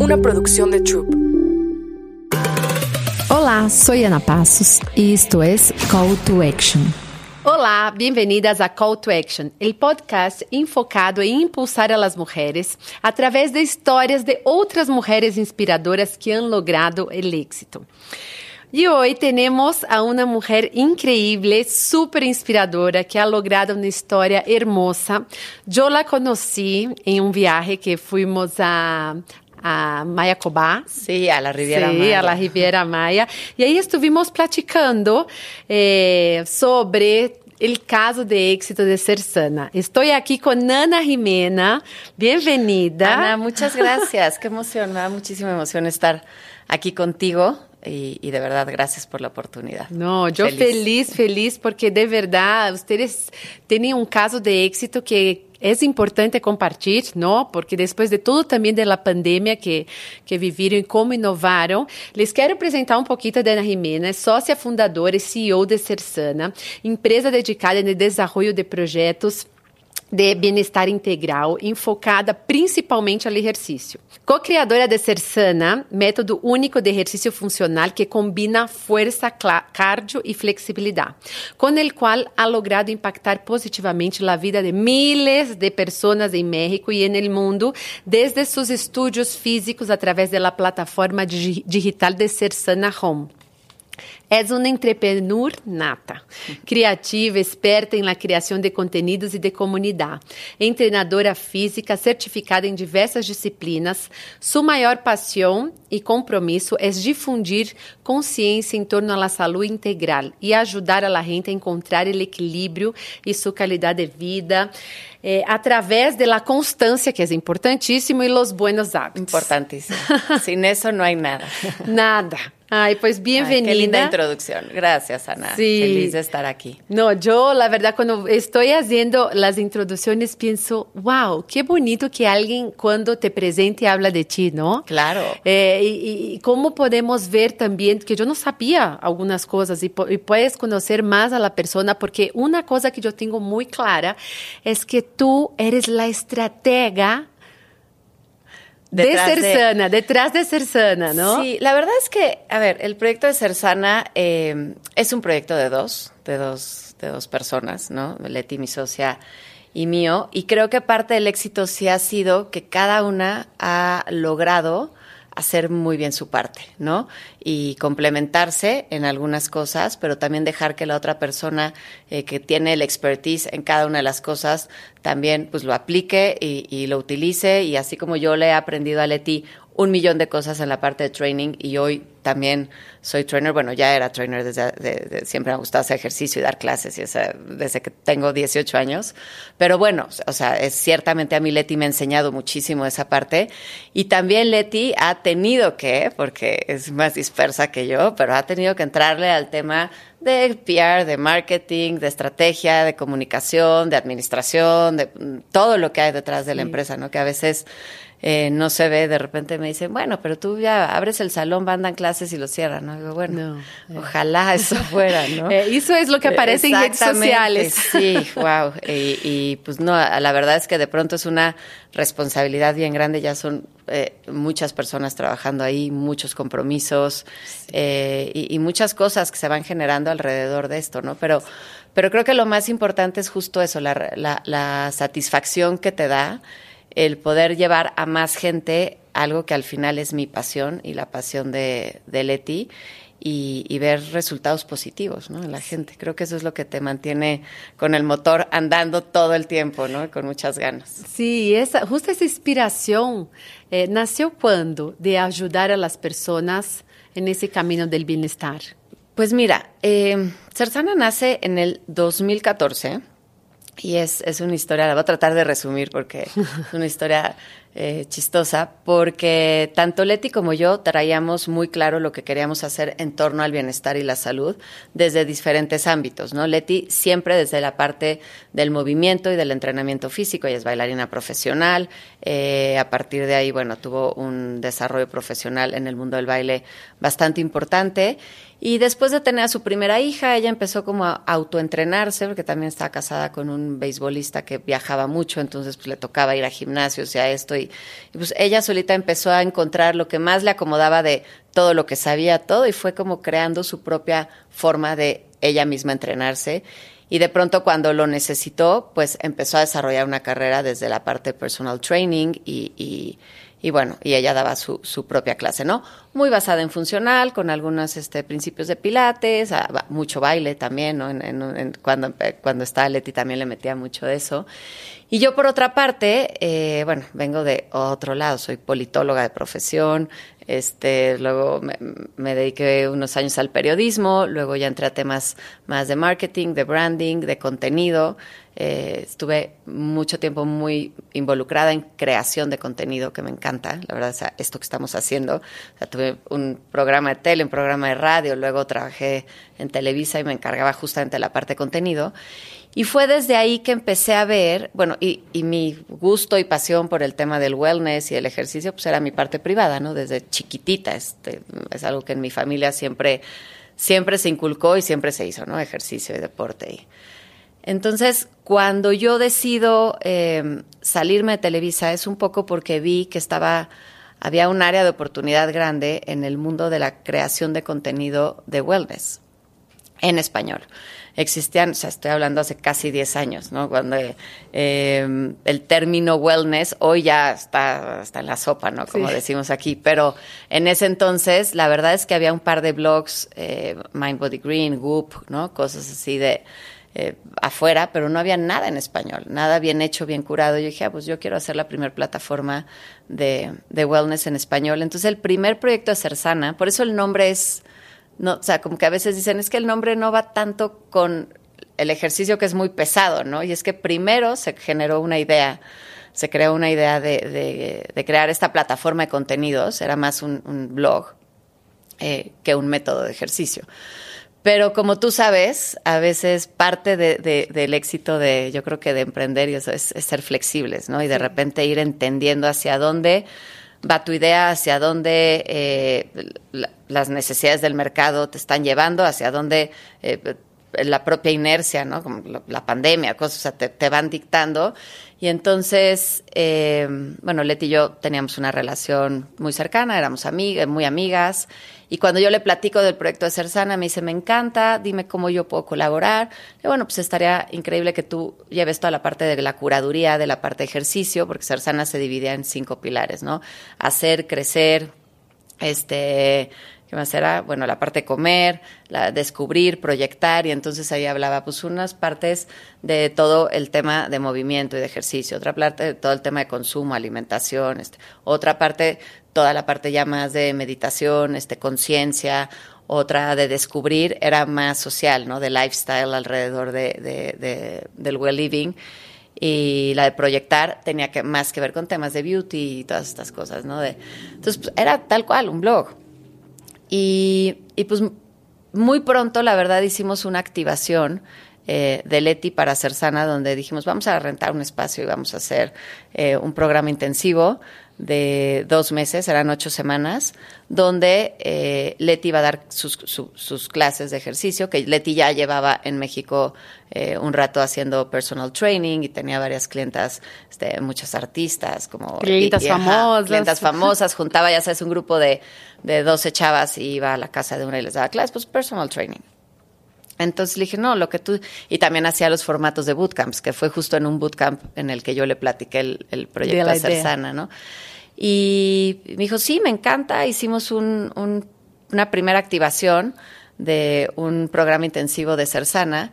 una producción de Troop. Hola, soy Ana Pasos y esto es Call to Action. Olá, bem-vindas a Call to Action, o podcast enfocado em impulsar a las mulheres através de histórias de outras mulheres inspiradoras que han logrado o êxito. E hoje temos a uma mulher incrível, super inspiradora, que ha logrado uma história hermosa. Eu la conheci em um viaje que fomos a, a Mayacobá. Sí, a la Riviera sí, Maya. a la Riviera Maya. E aí estuvimos platicando eh, sobre el caso de éxito de Cersana. Estou aqui com Ana Jimena. Bem-vinda. Ana, muchas gracias. Qué emoción, me da muchísima emoción estar aquí contigo y, y de verdad gracias por la oportunidad. No, yo feliz. feliz, porque de verdad ustedes tienen un caso de éxito que es importante compartir, ¿no? Porque después de todo también de la pandemia que, que vivieron y cómo innovaron, les quiero presentar un poquito de Ana Jimena, sócia fundadora y CEO de Cersana, empresa dedicada el desarrollo de projetos de bem-estar integral, enfocada principalmente ao exercício. Co-criadora de Cersana, método único de exercício funcional que combina força, cardio e flexibilidade, com o qual ha logrado impactar positivamente a vida de miles de pessoas em México e no mundo, desde seus estudos físicos através da plataforma digital de Cersana Home. És uma entrepreneur nata, criativa, esperta em la criação de conteúdos e de comunidade, treinadora física certificada em diversas disciplinas. Sua maior paixão e compromisso é difundir consciência em torno à saúde integral e ajudar a gente a encontrar o equilíbrio e sua qualidade de vida eh, através da constância, que é importantíssimo, e os buenos hábitos. Importantíssimo. Sin eso no hay nada. Nada. Ay, pues bienvenida. Ay, qué linda introducción. Gracias, Ana. Sí. Feliz de estar aquí. No, yo la verdad cuando estoy haciendo las introducciones pienso, wow, qué bonito que alguien cuando te presente habla de ti, ¿no? Claro. Eh, y, y, cómo podemos ver también, que yo no sabía algunas cosas y, y puedes conocer más a la persona, porque una cosa que yo tengo muy clara es que tú eres la estratega Detrás de Cersana, de... detrás de Cersana, ¿no? Sí, la verdad es que, a ver, el proyecto de Cersana eh, es un proyecto de dos, de dos, de dos personas, ¿no? Leti, mi socia, y mío. Y creo que parte del éxito sí ha sido que cada una ha logrado hacer muy bien su parte, ¿no? Y complementarse en algunas cosas, pero también dejar que la otra persona eh, que tiene el expertise en cada una de las cosas también pues lo aplique y, y, lo utilice. Y así como yo le he aprendido a Leti un millón de cosas en la parte de training y hoy también soy trainer, bueno, ya era trainer desde de, de, siempre me ha gustado hacer ejercicio y dar clases y esa, desde que tengo 18 años, pero bueno, o sea, es ciertamente a mí Leti me ha enseñado muchísimo esa parte y también Leti ha tenido que, porque es más dispersa que yo, pero ha tenido que entrarle al tema de PR, de marketing, de estrategia, de comunicación, de administración, de todo lo que hay detrás de sí. la empresa, ¿no? Que a veces eh, no se ve, de repente me dicen, bueno, pero tú ya abres el salón, mandan clases y lo cierran, ¿no? Digo, bueno, no, eh. ojalá eso fuera, ¿no? eh, eso es lo que aparece en redes sociales. Sí, wow. Y, y, pues no, la verdad es que de pronto es una responsabilidad bien grande, ya son eh, muchas personas trabajando ahí, muchos compromisos sí. y, y muchas cosas que se van generando alrededor de esto, ¿no? Pero pero creo que lo más importante es justo eso, la, la, la satisfacción que te da el poder llevar a más gente algo que al final es mi pasión y la pasión de, de Leti y, y, ver resultados positivos ¿no? en la gente. Creo que eso es lo que te mantiene con el motor andando todo el tiempo, ¿no? con muchas ganas. Sí, esa, justo esa inspiración eh, nació cuando de ayudar a las personas en ese camino del bienestar. Pues mira, eh, Cersana nace en el 2014 y es, es, una historia, la voy a tratar de resumir porque es una historia eh, chistosa, porque tanto Leti como yo traíamos muy claro lo que queríamos hacer en torno al bienestar y la salud desde diferentes ámbitos, ¿no? Leti siempre desde la parte del movimiento y del entrenamiento físico, ella es bailarina profesional, eh, a partir de ahí, bueno, tuvo un desarrollo profesional en el mundo del baile bastante importante y después de tener a su primera hija, ella empezó como a autoentrenarse, porque también estaba casada con un beisbolista que viajaba mucho, entonces pues le tocaba ir a gimnasios y a esto, y, pues ella solita empezó a encontrar lo que más le acomodaba de todo lo que sabía, todo, y fue como creando su propia forma de ella misma entrenarse. Y de pronto cuando lo necesitó, pues empezó a desarrollar una carrera desde la parte personal training y, y y bueno, y ella daba su, su, propia clase, ¿no? Muy basada en funcional, con algunos este, principios de pilates, ah, mucho baile también, ¿no? En, en, cuando, cuando estaba Leti también le metía mucho de eso. Y yo, por otra parte, eh, bueno, vengo de otro lado, soy politóloga de profesión, este, luego me, me, dediqué unos años al periodismo, luego ya entré a temas más de marketing, de branding, de contenido. Eh, estuve mucho tiempo muy involucrada en creación de contenido, que me encanta, la verdad, es esto que estamos haciendo. O tuve un programa de tele, un programa de radio, luego trabajé en Televisa y me encargaba justamente la parte de contenido. Y fue desde ahí que empecé a ver, bueno, y, y, mi gusto y pasión por el tema del wellness y el ejercicio, pues era mi parte privada, ¿no? Desde chiquitita, este, es algo que en mi familia siempre, siempre se inculcó y siempre se hizo, ¿no? Ejercicio y deporte. Y, entonces, cuando yo decido eh, salirme de Televisa es un poco porque vi que estaba había un área de oportunidad grande en el mundo de la creación de contenido de wellness en español. Existían, o sea, estoy hablando hace casi 10 años, ¿no? Cuando eh, el término wellness hoy ya está, está en la sopa, ¿no? Como sí. decimos aquí. Pero en ese entonces, la verdad es que había un par de blogs, eh, Mind Body Green, Goop, ¿no? Cosas así de eh, afuera, pero no había nada en español, nada bien hecho, bien curado. Yo dije, ah, pues yo quiero hacer la primera plataforma de, wellness en español. Entonces, el primer proyecto de Cersana, por eso el nombre es, no, o sea, como que a veces dicen, es que el nombre no va tanto con el ejercicio que es muy pesado, ¿no? Y es que primero se generó una idea, se creó una idea de, de, de crear esta plataforma de contenidos, era más un, un blog eh, que un método de ejercicio. Pero como tú sabes, a veces parte de, de, del éxito de, yo creo que de emprender y eso es, es ser flexibles, ¿no? Y de repente ir entendiendo hacia dónde va tu idea, hacia dónde eh, la, las necesidades del mercado te están llevando, hacia dónde eh, la propia inercia, ¿no? Como la, la pandemia, cosas, o sea, te, te, van dictando. Y entonces, eh, bueno, Leti y yo teníamos una relación muy cercana, éramos amigas, muy amigas. Y cuando yo le platico del proyecto de Ser Sana, me dice, me encanta, dime cómo yo puedo colaborar. Y bueno, pues estaría increíble que tú lleves toda la parte de la curaduría, de la parte de ejercicio, porque Ser Sana se dividía en cinco pilares, ¿no? Hacer, crecer, este, ¿qué más era? Bueno, la parte de comer, descubrir, proyectar, y entonces ahí hablaba pues unas partes de todo el tema de movimiento y de ejercicio, otra parte de todo el tema de consumo, alimentación, este, otra parte toda la parte ya más de meditación, este, conciencia, otra de descubrir, era más social, ¿no? De lifestyle alrededor de, de, de, del well living. Y la de proyectar tenía que, más que ver con temas de beauty y todas estas cosas, ¿no? De, entonces, pues, era tal cual, un blog. Y, y pues muy pronto, la verdad, hicimos una activación eh, de Leti para hacer sana, donde dijimos, vamos a rentar un espacio y vamos a hacer eh, un programa intensivo de dos meses, eran ocho semanas, donde eh, Leti iba a dar sus, su, sus, clases de ejercicio, que Leti ya llevaba en México eh, un rato haciendo personal training y tenía varias clientas, este, muchas artistas, como... Clientas famosas. Clientas famosas, juntaba, ya sabes, un grupo de, de 12 chavas y iba a la casa de una y les daba clases, pues personal training. Entonces le dije, no, lo que tú... Y también hacía los formatos de bootcamps, que fue justo en un bootcamp en el que yo le platiqué el, el proyecto de Ser Sana, ¿no? Y me dijo, sí, me encanta. Hicimos un, un, una primera activación de un programa intensivo de Ser Sana,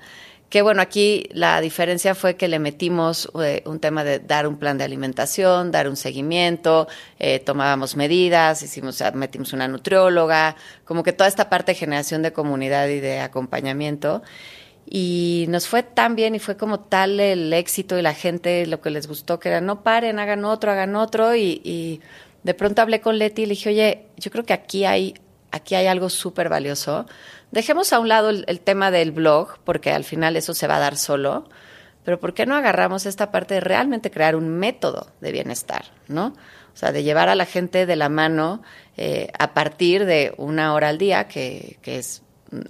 que bueno, aquí la diferencia fue que le metimos eh, un tema de dar un plan de alimentación, dar un seguimiento, eh, tomábamos medidas, hicimos, metimos una nutrióloga, como que toda esta parte de generación de comunidad y de acompañamiento. Y nos fue tan bien y fue como tal el éxito y la gente lo que les gustó, que era no paren, hagan otro, hagan otro. Y, y de pronto hablé con Leti y le dije, oye, yo creo que aquí hay, aquí hay algo súper valioso Dejemos a un lado el, tema del blog, porque al final eso se va a dar solo, pero ¿por qué no agarramos esta parte de realmente crear un método de bienestar, ¿no? O sea, de llevar a la gente de la mano eh, a partir de una hora al día, que es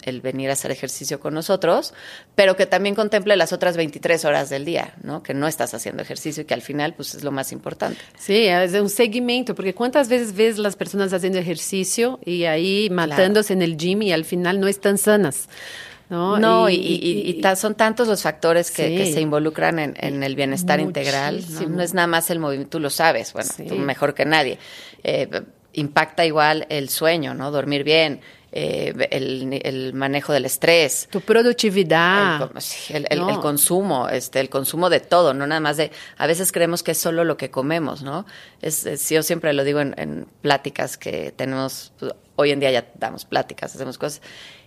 el venir a hacer ejercicio con nosotros, pero que también contemple las otras 23 horas del día, ¿no? Que no estás haciendo ejercicio y que al final pues es lo más importante. Sí, es un seguimiento, porque cuántas veces ves las personas haciendo ejercicio y ahí matándose en el gym y al final no están sanas. No, no y, son tantos los factores que, se involucran en, el bienestar integral. ¿no? es nada más el movimiento, tú lo sabes, bueno, tú mejor que nadie. Eh, impacta igual el sueño, ¿no? Dormir bien, eh, el, manejo del estrés. Tu productividad. El, consumo, este, el consumo de todo, no nada más de, a veces creemos que es solo lo que comemos, ¿no? Es, yo siempre lo digo en, en pláticas que tenemos, pues, hoy en día ya damos pláticas, hacemos cosas,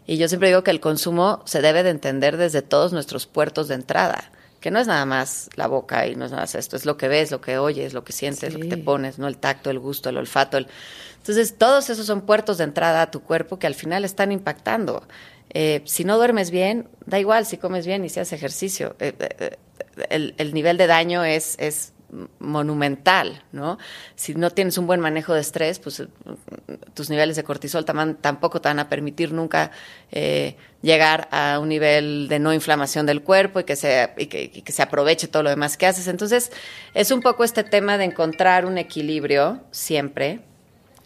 y yo siempre digo que el consumo se debe de entender desde todos nuestros puertos de entrada que no es nada más la boca y no es nada más esto, es lo que ves, lo que oyes, lo que sientes, lo que te pones, ¿no? El tacto, el gusto, el olfato. Entonces, todos esos son puertos de entrada a tu cuerpo que al final están impactando. Eh, si no duermes bien, da igual si comes bien y si haces ejercicio. Eh, eh, el, el, nivel de daño es, es monumental, ¿no? Si no tienes un buen manejo de estrés, pues tus niveles de cortisol tampoco te van a permitir nunca eh, llegar a un nivel de no inflamación del cuerpo y que, se, y que, se aproveche todo lo demás que haces. Entonces, es un poco este tema de encontrar un equilibrio siempre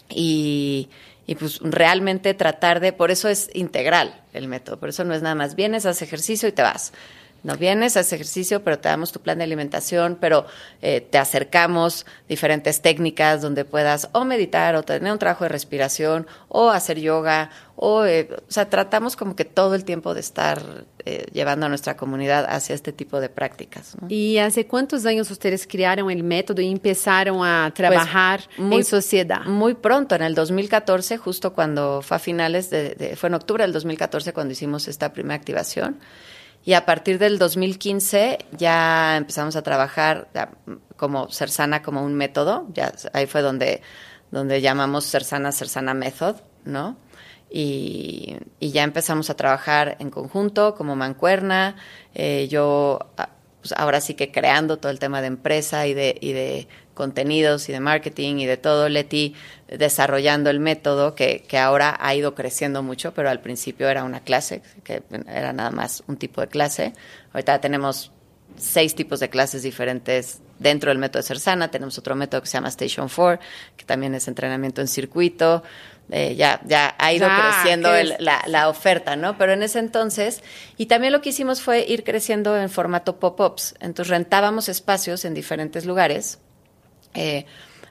y, y pues realmente tratar de, por eso es integral el método, por eso no es nada más vienes, haces ejercicio y te vas. No vienes, haces ejercicio, pero te damos tu plan de alimentación, pero eh, te acercamos diferentes técnicas donde puedas o meditar o tener un trabajo de respiración o hacer yoga o, eh, o sea, tratamos como que todo el tiempo de estar eh, llevando a nuestra comunidad hacia este tipo de prácticas. ¿Y hace cuántos años ustedes crearon el método y empezaron a pues, trabajar en sociedad? Muy pronto, en el 2014, justo cuando fue a finales de, fue en octubre del 2014 cuando hicimos esta primera activación. Y a partir del 2015 ya empezamos a trabajar como Cersana como un método. Ya ahí fue donde, donde llamamos Cersana Cersana Method, ¿no? Y, ya empezamos a trabajar en conjunto como mancuerna. Eh, yo ah, pues ahora sí que creando todo el tema de empresa y de, y de contenidos y de marketing y de todo, Leti desarrollando el método que, que, ahora ha ido creciendo mucho, pero al principio era una clase, que era nada más un tipo de clase. Ahorita tenemos seis tipos de clases diferentes dentro del método de Cersana. Tenemos otro método que se llama Station 4, que también es entrenamiento en circuito. Eh, ya, ya ha ido creciendo la, la, oferta, ¿no? Pero en ese entonces, y también lo que hicimos fue ir creciendo en formato pop-ups. Entonces rentábamos espacios en diferentes lugares eh,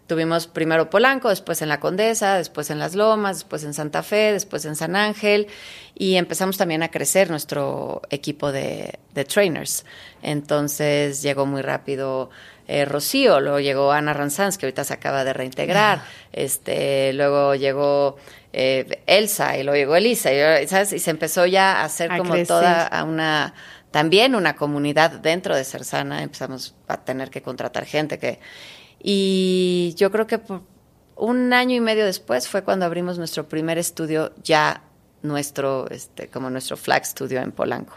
tuvimos primero Polanco, después en La Condesa, después en Las Lomas, después en Santa Fe, después en San Ángel y empezamos también a crecer nuestro equipo de, trainers. Entonces llegó muy rápido eh, Rocío, luego llegó Ana Ranzans, que ahorita se acaba de reintegrar, ah. este, luego llegó eh, Elsa y luego llegó Elisa, y, ¿sabes? y se empezó ya a hacer como toda una también una comunidad dentro de Cersana, empezamos a tener que contratar gente que y yo creo que un año y medio después fue cuando abrimos nuestro primer estudio ya nuestro, este, como nuestro flag studio en Polanco.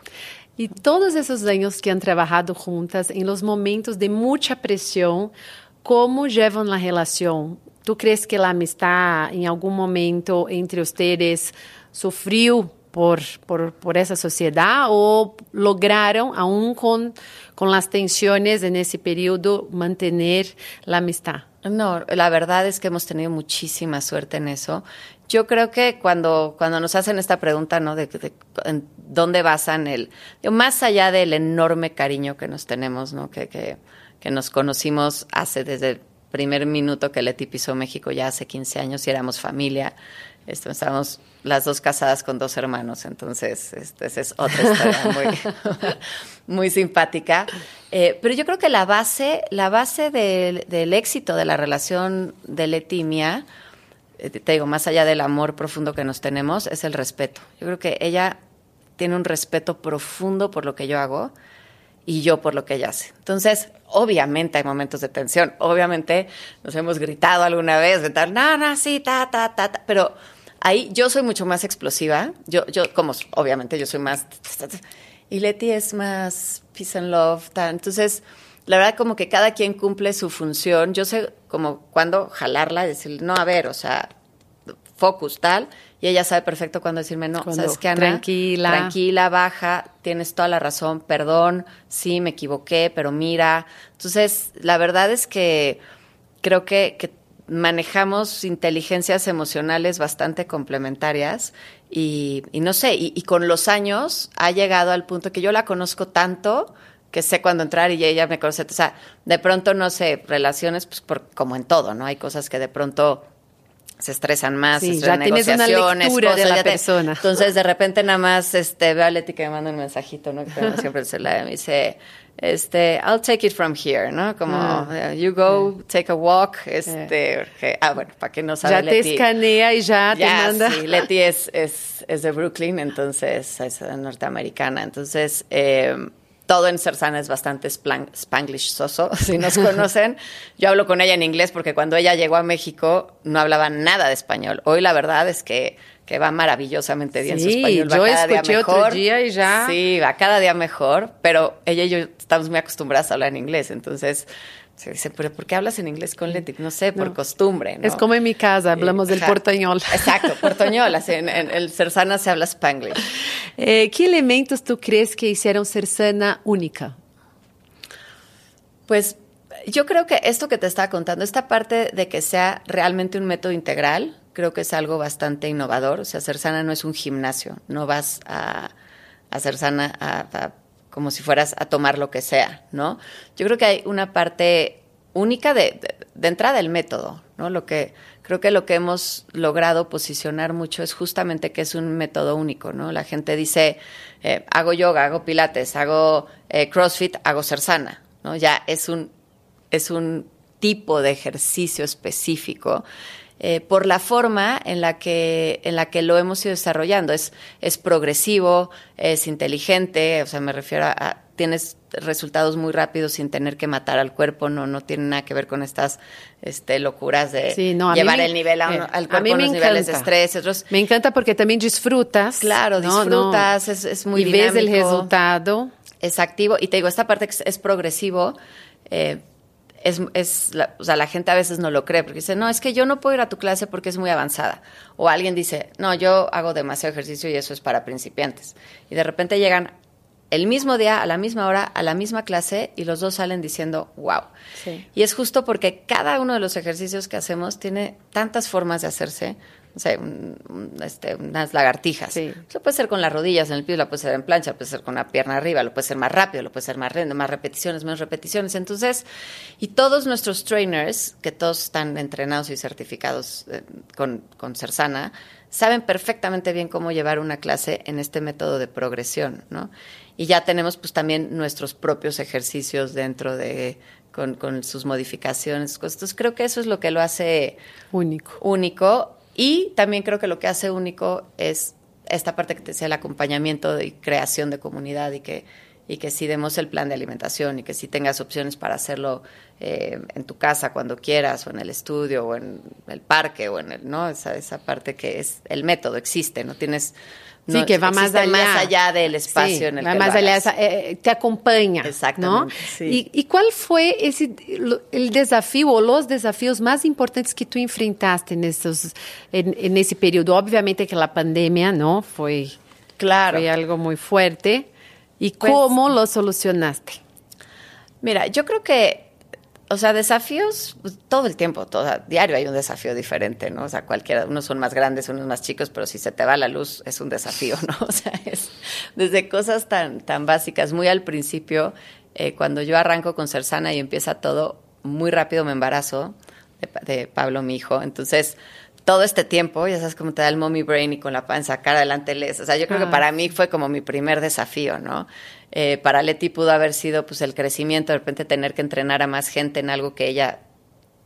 Y todos esos años que han trabajado juntas en los momentos de mucha presión, ¿cómo llevan la relación? ¿Tú crees que la amistad en algún momento entre ustedes sufrió por, por, por esa sociedad o lograron, aún con, con las tensiones en ese periodo, mantener la amistad? No, la verdad es que hemos tenido muchísima suerte en eso. Yo creo que cuando, cuando nos hacen esta pregunta, ¿no? De, en dónde basan el, más allá del enorme cariño que nos tenemos, ¿no? Que, que, que nos conocimos hace desde el primer minuto que Leti pisó México, ya hace 15 años y éramos familia. Esto, estábamos las dos casadas con dos hermanos, entonces esta es otra historia muy, muy simpática. Eh, pero yo creo que la base, la base del, éxito de la relación de Leti y mía, eh, te digo, más allá del amor profundo que nos tenemos, es el respeto. Yo creo que ella tiene un respeto profundo por lo que yo hago y yo por lo que ella hace. Entonces, obviamente hay momentos de tensión, obviamente nos hemos gritado alguna vez, de tal, no, no, sí, ta, ta, ta, ta, pero ahí yo soy mucho más explosiva, yo, yo, como obviamente yo soy más, y Leti es más peace and love, ta. entonces, la verdad como que cada quien cumple su función, yo sé como cuando jalarla decir, no, a ver, o sea, focus, tal. Y ella sabe perfecto cuándo decirme, no, Cuando- ¿sabes qué, Ana? tranquila. Tranquila, baja, tienes toda la razón, perdón, sí, me equivoqué, pero mira. Entonces, la verdad es que creo que, que manejamos inteligencias emocionales bastante complementarias y, y no sé, y, y con los años ha llegado al punto que yo la conozco tanto que sé cuándo entrar y ella me conoce. O sea, de pronto, no sé, relaciones, pues por, como en todo, ¿no? Hay cosas que de pronto se estresan más, Sí, se ya estresan tienes una negociaciones, lectura de la ya te- persona. entonces, de repente, nada más este, veo a Leti que me manda un mensajito, ¿no? Que tengo siempre el celular y me dice, este, I'll take it from here, ¿no? Como, Ah. you go, take a walk, este, ah, bueno, para que no sabe Ya te Leti. escanea y ya, te Ya, manda. sí, Leti es, es, es de Brooklyn, entonces es norteamericana. Entonces, eh, todo en Cersana es bastante spanglish soso, si nos conocen. Yo hablo con ella en inglés porque cuando ella llegó a México no hablaba nada de español. Hoy la verdad es que, que va maravillosamente bien su español. Va yo cada día escuché otro mejor. día y ya- Sí, va cada día mejor, pero ella y yo estamos muy acostumbradas a hablar en inglés, entonces... Se dice, pero ¿por qué hablas en inglés con Leti? No sé, por No. costumbre. ¿no? Es como en mi casa, hablamos del portañol. Exacto, portañol. en, en el Cersana se habla Spanglish. Eh, ¿Qué elementos tú crees que hicieron Cersana única? Pues yo creo que esto que te estaba contando, esta parte de que sea realmente un método integral, creo que es algo bastante innovador. O sea, Cersana no es un gimnasio, no vas a, a Cersana a- a- como si fueras a tomar lo que sea, ¿no? Yo creo que hay una parte única de, de, entrada del método, ¿no? Lo que creo que lo que hemos logrado posicionar mucho es justamente que es un método único, ¿no? La gente dice, eh, hago yoga, hago pilates, hago eh, CrossFit, hago Cersana, ¿no? Ya es un es un tipo de ejercicio específico eh, por la forma en la que en la que lo hemos ido desarrollando es es progresivo es inteligente o sea me refiero a, a- tienes resultados muy rápidos sin tener que matar al cuerpo no no tiene nada que ver con estas este locuras de Sí, no, mí llevar el nivel a, uno- eh, al a cuerpo mí a me unos niveles de encanta. estrés otros Me encanta porque también disfrutas. Claro, ¿no? disfrutas, No. es- es muy Y ves el dinámico. resultado. es activo y te digo, esta parte es, es progresivo, eh, es, es la, o sea, la gente a veces no lo cree porque dice, no, es que yo no puedo ir a tu clase porque es muy avanzada. O alguien dice, no, yo hago demasiado ejercicio y eso es para principiantes. Y de repente llegan el mismo día, a la misma hora, a la misma clase y los dos salen diciendo, wow. Sí. Y es justo porque cada uno de los ejercicios que hacemos tiene tantas formas de hacerse. No sé, un- un- este, unas lagartijas. Sí. Lo puede ser con las rodillas en el piso, lo puede ser en plancha, lo puede ser con la pierna arriba, lo puede ser más rápido, lo puede ser más lento, más repeticiones, menos repeticiones. Entonces, y todos nuestros trainers, que todos están entrenados y certificados eh, con, con Cersana, saben perfectamente bien cómo llevar una clase en este método de progresión, ¿no? Y ya tenemos pues también nuestros propios ejercicios dentro de, con, con sus modificaciones. cosas. Entonces, creo que eso es lo que lo hace Único. único y también creo que lo que hace único es esta parte que te decía el acompañamiento y creación de comunidad y que y que si demos el plan de alimentación y que si tengas opciones para hacerlo eh, en tu casa cuando quieras o en el estudio o en el parque o en el no esa esa parte que es el método existe no tienes Sí, que va más allá. más allá del espacio Sí, en el va que más lo allá, hagas. esa- eh, te acompaña. Exactamente, ¿no? sí. ¿Y, y cuál fue ese, el desafío o los desafíos más importantes que tú enfrentaste en, esos, en, en ese periodo? Obviamente que la pandemia, ¿no? Fue, claro fue algo muy fuerte. ¿Y Pues- cómo lo solucionaste? Mira, yo creo que, o sea, desafíos pues, todo el tiempo, todo, diario hay un desafío diferente, ¿no? O sea, cualquiera, unos son más grandes, unos más chicos, pero si se te va la luz es un desafío, ¿no? O sea, es desde cosas tan, tan básicas, muy al principio, eh, cuando yo arranco con Cersana y empieza todo, muy rápido me embarazo de, de Pablo, mi hijo, entonces todo este tiempo, ya sabes cómo te da el mommy brain y con la panza, sacar adelante les. O sea, yo creo Ah. que para mí fue como mi primer desafío, ¿no? Eh, para Leti pudo haber sido pues el crecimiento, de repente tener que entrenar a más gente en algo que ella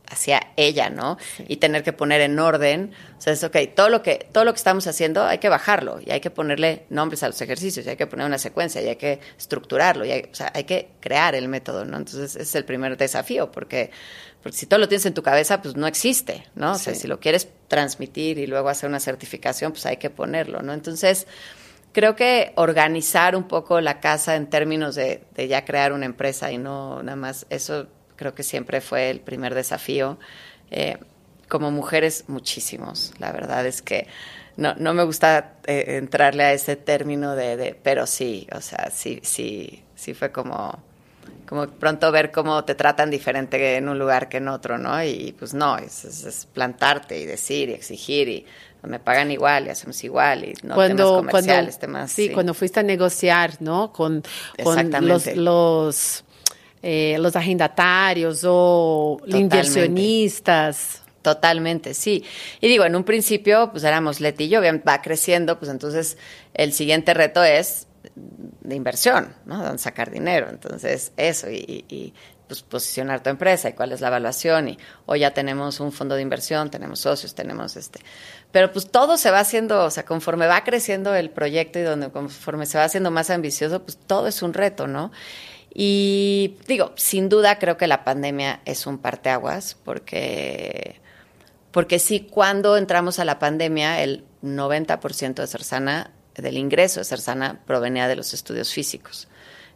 hacía ella, ¿no? Y tener que poner en orden, o sea, es ok, todo lo que todo lo que estamos haciendo hay que bajarlo y hay que ponerle nombres a los ejercicios, y hay que poner una secuencia y hay que estructurarlo, y hay, o sea, hay que crear el método, ¿no? Entonces, ese es el primer desafío porque porque si todo lo tienes en tu cabeza, pues no existe, ¿no? O sea, si lo quieres transmitir y luego hacer una certificación, pues hay que ponerlo, ¿no? Entonces, creo que organizar un poco la casa en términos de, de ya crear una empresa y no nada más, eso creo que siempre fue el primer desafío. Eh, como mujeres, muchísimos. La verdad es que no, no me gusta eh, entrarle a ese término de, de, pero sí, o sea, sí, sí, sí fue como, como pronto ver cómo te tratan diferente en un lugar que en otro, ¿no? Y pues no, es, es, plantarte y decir y exigir y me pagan igual y hacemos igual y no cuando, temas comerciales, cuando, temas... Sí, sí, cuando fuiste a negociar, ¿no? Con, con los... los eh, los arrendatarios o Totalmente. inversionistas. Totalmente, sí. Y digo, en un principio, pues éramos Leti y yo, va creciendo, pues entonces el siguiente reto es de inversión, ¿no? Sacar dinero. Entonces, eso, y, pues, posicionar tu empresa y cuál es la evaluación. Y hoy ya tenemos un fondo de inversión, tenemos socios, tenemos este. Pero pues todo se va haciendo, o sea, conforme va creciendo el proyecto y donde conforme se va haciendo más ambicioso, pues todo es un reto, ¿no? Y digo, sin duda creo que la pandemia es un parteaguas, porque, porque sí, cuando entramos a la pandemia, el 90% de Cersana, del ingreso de Cersana, provenía de los estudios físicos.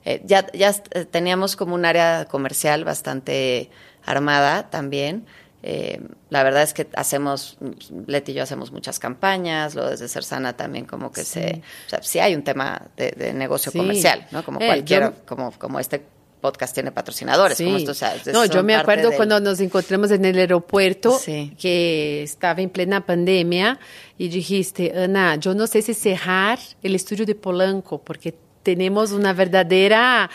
Eh, ya, ya teníamos como un área comercial bastante armada también. Eh, la verdad es que hacemos, Leti y yo hacemos muchas campañas, lo desde Cersana también como que sí. se, o sea, sí hay un tema de, de negocio sí. comercial, ¿no? Como eh, cualquier, yo, como, como este podcast tiene patrocinadores. Sí. Como esto, o sea, no, yo me acuerdo del... cuando nos encontramos en el aeropuerto, sí. que estaba en plena pandemia, y dijiste, Ana, yo no sé si cerrar el estudio de Polanco, porque tenemos una verdadera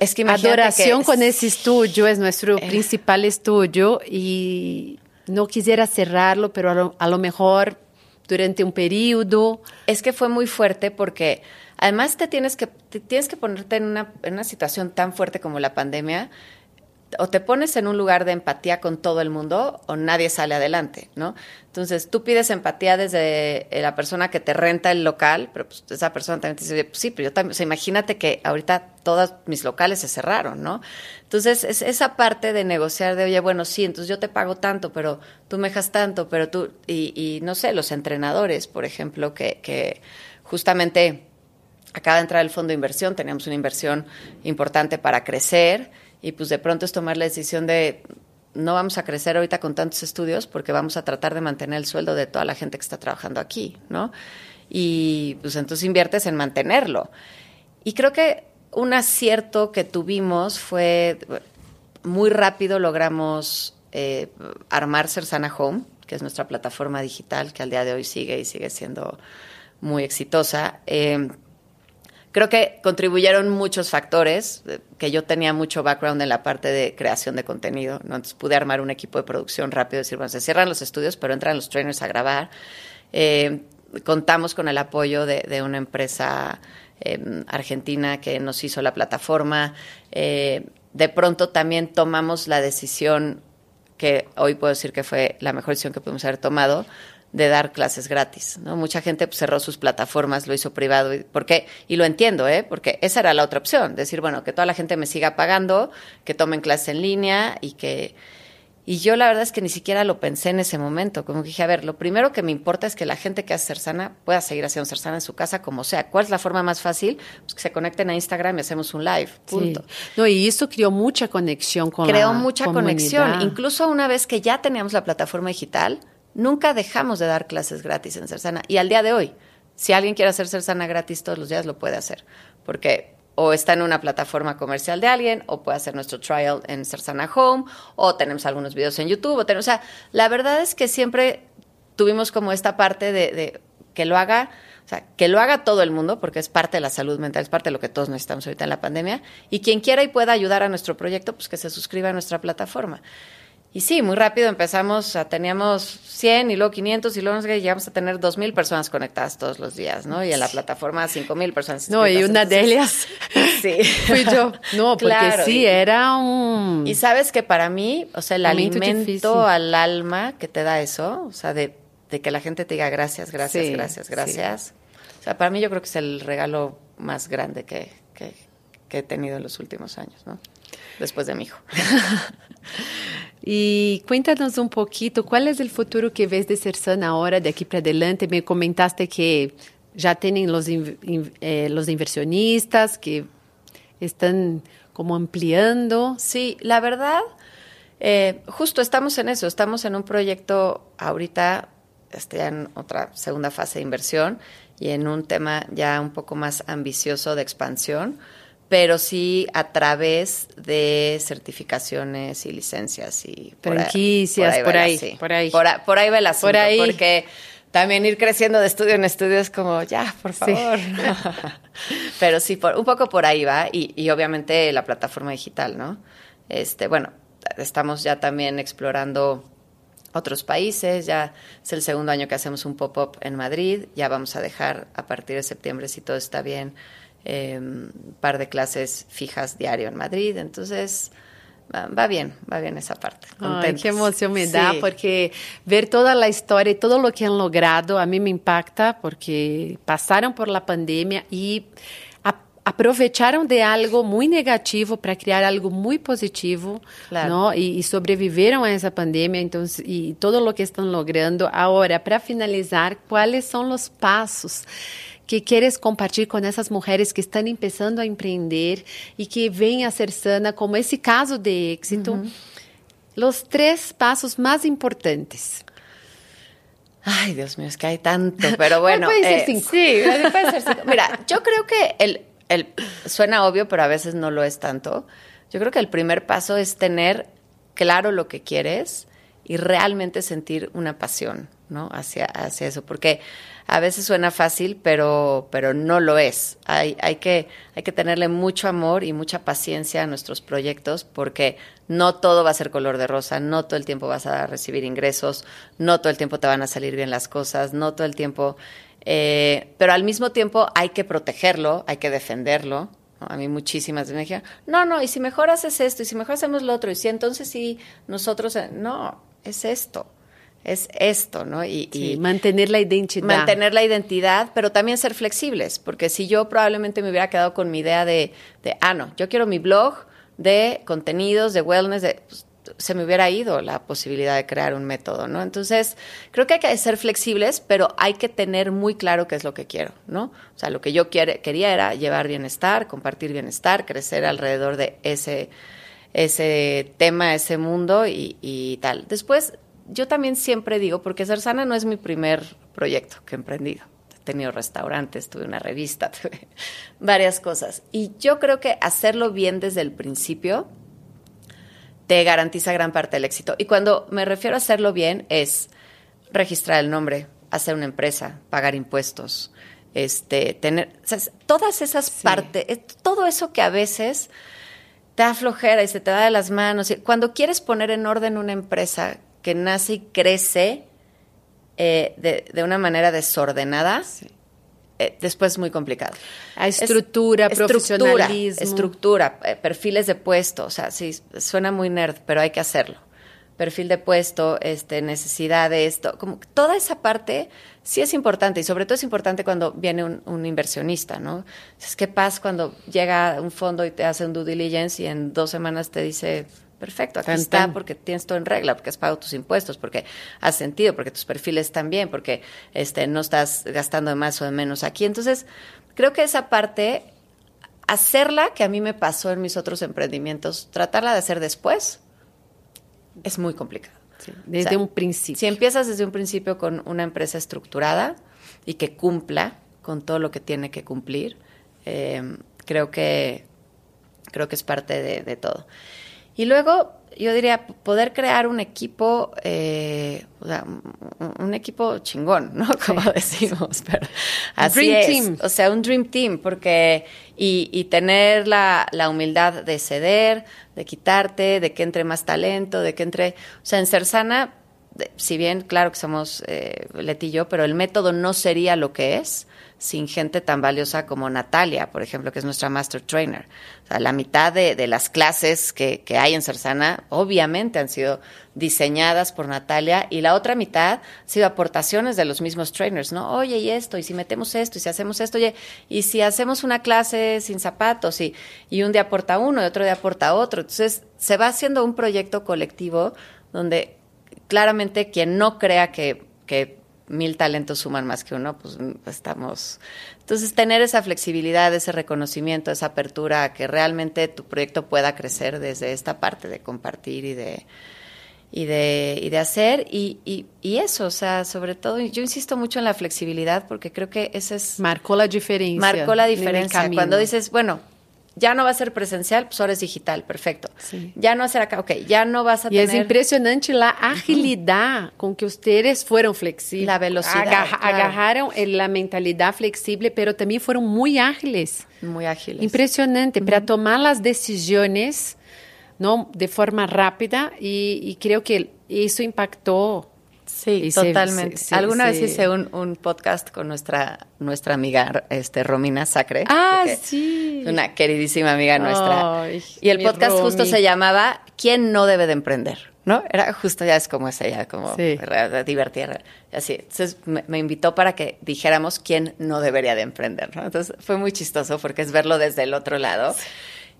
es que adoración que con ese estudio, es nuestro eh. principal estudio y no quisiera cerrarlo, pero a lo, a lo, mejor durante un periodo. Es que fue muy fuerte porque además te tienes que, tienes que ponerte en una, situación tan fuerte como la pandemia o te pones en un lugar de empatía con todo el mundo o nadie sale adelante, ¿no? Entonces, tú pides empatía desde eh, la persona que te renta el local, pero pues esa persona también te dice, pues sí, pero yo también, o sea, imagínate que ahorita todos mis locales se cerraron, ¿no? Entonces, es esa parte de negociar de, oye, bueno, sí, entonces yo te pago tanto, pero tú me dejas tanto, pero tú, y, no sé, los entrenadores, por ejemplo, que justamente acaba de entrar el fondo de inversión, teníamos una inversión importante para crecer, y pues de pronto es tomar la decisión de no vamos a crecer ahorita con tantos estudios porque vamos a tratar de mantener el sueldo de toda la gente que está trabajando aquí, ¿no? Y pues entonces inviertes en mantenerlo. Y creo que un acierto que tuvimos fue muy rápido logramos eh, armar Cersana Home, que es nuestra plataforma digital que al día de hoy sigue y sigue siendo muy exitosa. Eh, Creo que contribuyeron muchos factores, eh, que yo tenía mucho background en la parte de creación de contenido, ¿no? entonces pude armar un equipo de producción rápido, decir, bueno, se cierran los estudios, pero entran los trainers a grabar. Eh, contamos con el apoyo de, una empresa eh, argentina que nos hizo la plataforma. Eh, de pronto también tomamos la decisión que hoy puedo decir que fue la mejor decisión que pudimos haber tomado, de dar clases gratis, ¿no? Mucha gente pues, cerró sus plataformas, lo hizo privado, ¿por qué? Y lo entiendo, ¿eh? Porque esa era la otra opción, decir, bueno, que toda la gente me siga pagando, que tomen clases en línea y que... Y yo la verdad es que ni siquiera lo pensé en ese momento, como que dije, a ver, lo primero que me importa es que la gente que hace Cersana pueda seguir haciendo Cersana en su casa como sea. ¿Cuál es la forma más fácil? Pues que se conecten a Instagram y hacemos un live, punto. Sí. No, y eso creó mucha conexión con Creó la mucha comunidad. conexión, incluso una vez que ya teníamos la plataforma digital, Nunca dejamos de dar clases gratis en Cersana. Y al día de hoy, si alguien quiere hacer Cersana gratis todos los días, lo puede hacer. Porque o está en una plataforma comercial de alguien, o puede hacer nuestro trial en Cersana Home, o tenemos algunos videos en YouTube. O, tenemos, o sea, la verdad es que siempre tuvimos como esta parte de, de que lo haga, o sea, que lo haga todo el mundo, porque es parte de la salud mental, es parte de lo que todos necesitamos ahorita en la pandemia, y quien quiera y pueda ayudar a nuestro proyecto, pues que se suscriba a nuestra plataforma. Y sí, muy rápido empezamos, teníamos 100 y luego 500 y luego llegamos a tener 2.000 personas conectadas todos los días, ¿no? Y en la plataforma 5.000 personas. No, y una de ellas sí. fui yo. No, porque Claro, sí, y- era un... Y sabes que para mí, o sea, el alimento difícil. al alma que te da eso, o sea, de, de que la gente te diga gracias, gracias, Sí, gracias, sí. gracias. O sea, para mí yo creo que es el regalo más grande que, que, que he tenido en los últimos años, ¿no? Después de mi hijo. Y cuéntanos un poquito, ¿cuál es el futuro que ves de Cersana ahora, de aquí para adelante? Me comentaste que ya tienen los, eh, los inversionistas que están como ampliando. Sí, la verdad, Eh, justo estamos en eso, estamos en un proyecto ahorita, este, en otra segunda fase de inversión y en un tema ya un poco más ambicioso de expansión, pero sí a través de certificaciones y licencias y franquicias, por ahí, por ahí, por ahí, por, ahí va el asunto, por ahí. porque también ir creciendo de estudio en estudio es como, ya, por favor. Pero sí, por, un poco por ahí va y, y, obviamente la plataforma digital, ¿no? Este, bueno, estamos ya también explorando otros países, ya es el segundo año que hacemos un pop-up en Madrid, ya vamos a dejar a partir de septiembre, si todo está bien, eh, un par de clases fijas diario en Madrid, entonces va, bien, va bien esa parte. Ay, qué emoción me da, porque ver toda la historia y todo lo que han logrado a mí me impacta, porque pasaron por la pandemia y aprovecharam de algo muito negativo para criar algo muito positivo, claro. não? E, e, sobreviveram a essa pandemia, então e todo o que estão logrando. Agora, para finalizar, quais são os passos que queres compartilhar com essas mulheres que estão começando a empreender e que veem a ser sana como esse caso de êxito? Uhum. Os três passos mais importantes. Ay, Dios mío, es que hay tanto, pero bueno. puede ser eh, cinco. Sí, puede ser cinco. Mira, yo creo que el, el, suena obvio, pero a veces no lo es tanto. Yo creo que el primer paso es tener claro lo que quieres y realmente sentir una pasión, ¿no? Hacia, hacia eso, porque a veces suena fácil, pero, pero no lo es. Hay, hay, que, hay que tenerle mucho amor y mucha paciencia a nuestros proyectos porque no todo va a ser color de rosa, no todo el tiempo vas a recibir ingresos, no todo el tiempo te van a salir bien las cosas, no todo el tiempo... Eh, pero al mismo tiempo hay que protegerlo, hay que defenderlo, a mí muchísimas me dijeron, no, no, y si mejor haces esto, y si mejor hacemos lo otro, y si entonces sí, nosotros, eh, no, es esto es esto, ¿no? Y, mantener la identidad. Mantener la identidad, pero también ser flexibles, porque si yo probablemente me hubiera quedado con mi idea de, de ah, no, yo quiero mi blog de contenidos, de wellness, de, pues, se me hubiera ido la posibilidad de crear un método, ¿no? Entonces, creo que hay que ser flexibles, pero hay que tener muy claro qué es lo que quiero, ¿no? O sea, lo que yo quiere, quería era llevar bienestar, compartir bienestar, crecer alrededor de ese, ese tema, ese mundo y, y tal. Después, yo también siempre digo, porque Ser Sana no es mi primer proyecto que he emprendido. He tenido restaurantes, tuve una revista, tuve varias cosas. Y yo creo que hacerlo bien desde el principio te garantiza gran parte del éxito. Y cuando me refiero a hacerlo bien es registrar el nombre, hacer una empresa, pagar impuestos, este, tener, todas esas partes, todo eso que a veces te da flojera y se te da de las manos. Cuando quieres poner en orden una empresa que nace y crece eh, de, una manera desordenada, eh, después es muy complicado. Hay estructura, profesionalismo. Estructura, eh, perfiles de puesto, o sea, sí, suena muy nerd, pero hay que hacerlo. Perfil de puesto, este, necesidades, como toda esa parte sí es importante y sobre todo es importante cuando viene un, un inversionista, ¿no? Es que pasa cuando llega un fondo y te hace un due diligence y en dos semanas te dice, perfecto, aquí está porque tienes todo en regla, porque has pagado tus impuestos, porque has sentido, porque tus perfiles están bien, porque este, no estás gastando de más o de menos aquí. Entonces, creo que esa parte, hacerla, que a mí me pasó en mis otros emprendimientos, tratarla de hacer después, es muy complicado. desde un principio. Si empiezas desde un principio con una empresa estructurada y que cumpla con todo lo que tiene que cumplir, eh, creo que creo que es parte de todo. Y luego, yo diría, poder crear un equipo, eh, o sea, un, equipo chingón, ¿no? Como decimos, pero así dream Team. O sea, un dream team, porque, y, y tener la, la, humildad de ceder, de quitarte, de que entre más talento, de que entre, o sea, en ser sana, si bien, claro que somos eh, Leti y yo, pero el método no sería lo que es sin gente tan valiosa como Natalia, por ejemplo, que es nuestra Master Trainer. O sea, la mitad de, las clases que, que, hay en Cersana obviamente han sido diseñadas por Natalia y la otra mitad han sido aportaciones de los mismos trainers, ¿no? Oye, y esto, y si metemos esto, y si hacemos esto, oye, y si hacemos una clase sin zapatos, y, y un día aporta uno y otro día aporta otro. Entonces, se va haciendo un proyecto colectivo donde claramente quien no crea que, que mil talentos suman más que uno, pues estamos... Entonces, tener esa flexibilidad, ese reconocimiento, esa apertura a que realmente tu proyecto pueda crecer desde esta parte de compartir y de y de, y de hacer y, y, y, eso, o sea, sobre todo, yo insisto mucho en la flexibilidad porque creo que ese es... Marcó la diferencia. Marcó la diferencia. Cuando dices, bueno, ya no va a ser presencial, pues ahora es digital, perfecto. Sí. Ya no va a ser acá, ok, ya no vas a y tener... es impresionante la agilidad con que ustedes fueron flexibles. La velocidad. Claro. Agarraron la mentalidad flexible, pero también fueron muy ágiles. Muy ágiles. Impresionante, para tomar las decisiones ¿no? de forma rápida y, y creo que eso impactó. Sí, totalmente. Se, se, Alguna se, vez hice un, un, podcast con nuestra, nuestra amiga este, Romina Sacre. Ah, sí. Una queridísima amiga nuestra. Ay, y el podcast Romy. justo se llamaba ¿Quién no debe de emprender? ¿no? Era justo ya es como esa, ya como sí. divertida, así. Entonces me, me, invitó para que dijéramos quién no debería de emprender, ¿no? Entonces fue muy chistoso porque es verlo desde el otro lado. Sí.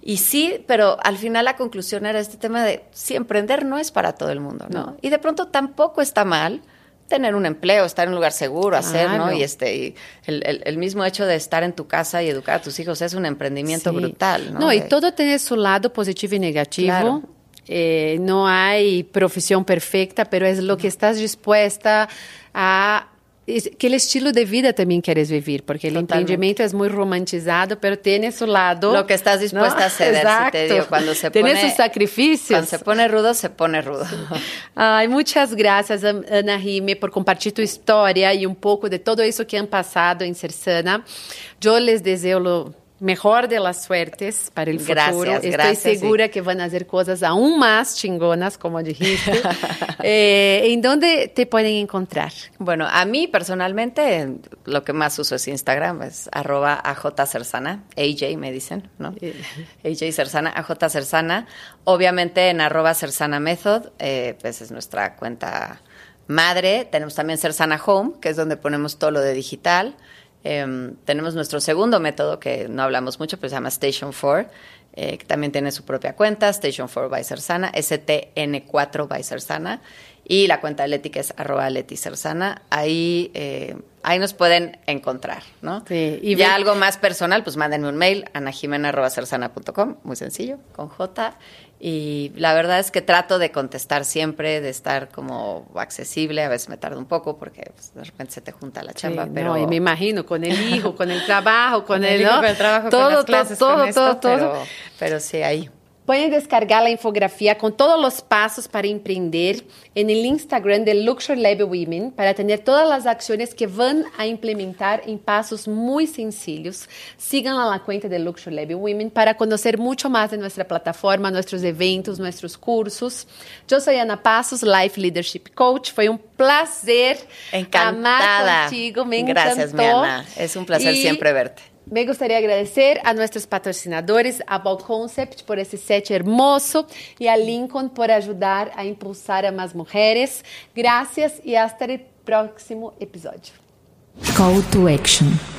Y sí, pero al final la conclusión era este tema de si emprender no es para todo el mundo, ¿no? no. Y de pronto tampoco está mal tener un empleo, estar en un lugar seguro, hacer. ¿no? Y este, y el, el, el, mismo hecho de estar en tu casa y educar a tus hijos es un emprendimiento sí. brutal, ¿no? No, y todo tiene su lado positivo y negativo. Claro. Eh, no hay profesión perfecta, pero es lo que estás dispuesta a que estilo de vida também queres vivir, porque o empreendimento é muito romantizado, pero tem seu lado. Lo que estás dispuesta ¿no? a ceder, Exacto. si te digo, cuando se Tiene pone. sus sacrificios. Cuando se pone rudo, se pone rudo. Ai, muitas graças, Ana Rime, por compartilhar tua história e um pouco de todo isso que han passado em Cersana. Eu les desejo mejor de las suertes para el futuro. Gracias, Estoy gracias, segura sí. que van a hacer cosas aún más chingonas, como dijiste. eh, ¿En dónde te pueden encontrar? Bueno, a mí personalmente lo que más uso es Instagram, es arroba ajcersana, AJ me dicen, ¿no? AJ Cersana, AJ Cersana. Obviamente en arroba Cersana Method, eh, pues es nuestra cuenta madre. Tenemos también Cersana Home, que es donde ponemos todo lo de digital. Eh, tenemos nuestro segundo método que no hablamos mucho, pero se llama Station 4, eh, que también tiene su propia cuenta, Station 4 by Cersana, STN4 by Cersana, y la cuenta de Leti que es arroba Leti Cersana. Ahí, eh, ahí nos pueden encontrar, ¿no? Sí, y ya ve... algo más personal, pues mándenme un mail, anajimena.cersana.com, muy sencillo, con J. Y la verdad es que trato de contestar siempre, de estar como accesible. A veces me tardo un poco porque pues, de repente se te junta la chamba. Sí, pero no, y me imagino con el hijo, con el trabajo, con, con el, ¿no? con el trabajo, todo, con las clases, todo, con todo, esto, todo, pero, pero sí ahí. Pueden descargar la infografía con todos los pasos para emprender en el Instagram de Luxury Lab Women para tener todas las acciones que van a implementar en pasos muy sencillos. Sigan a la cuenta de Luxury Lab Women para conocer mucho más de nuestra plataforma, nuestros eventos, nuestros cursos. Yo soy Ana Passos, Life Leadership Coach. Fue un placer Encantada. amar contigo. Me Gracias, encantó. mi Ana. Es un placer y siempre verte. Me gustaría agradecer a nuestros patrocinadores, a Ball Concept por esse set hermoso e a Lincoln por ajudar a impulsar a más mujeres. Gracias e hasta o próximo episódio. Call to Action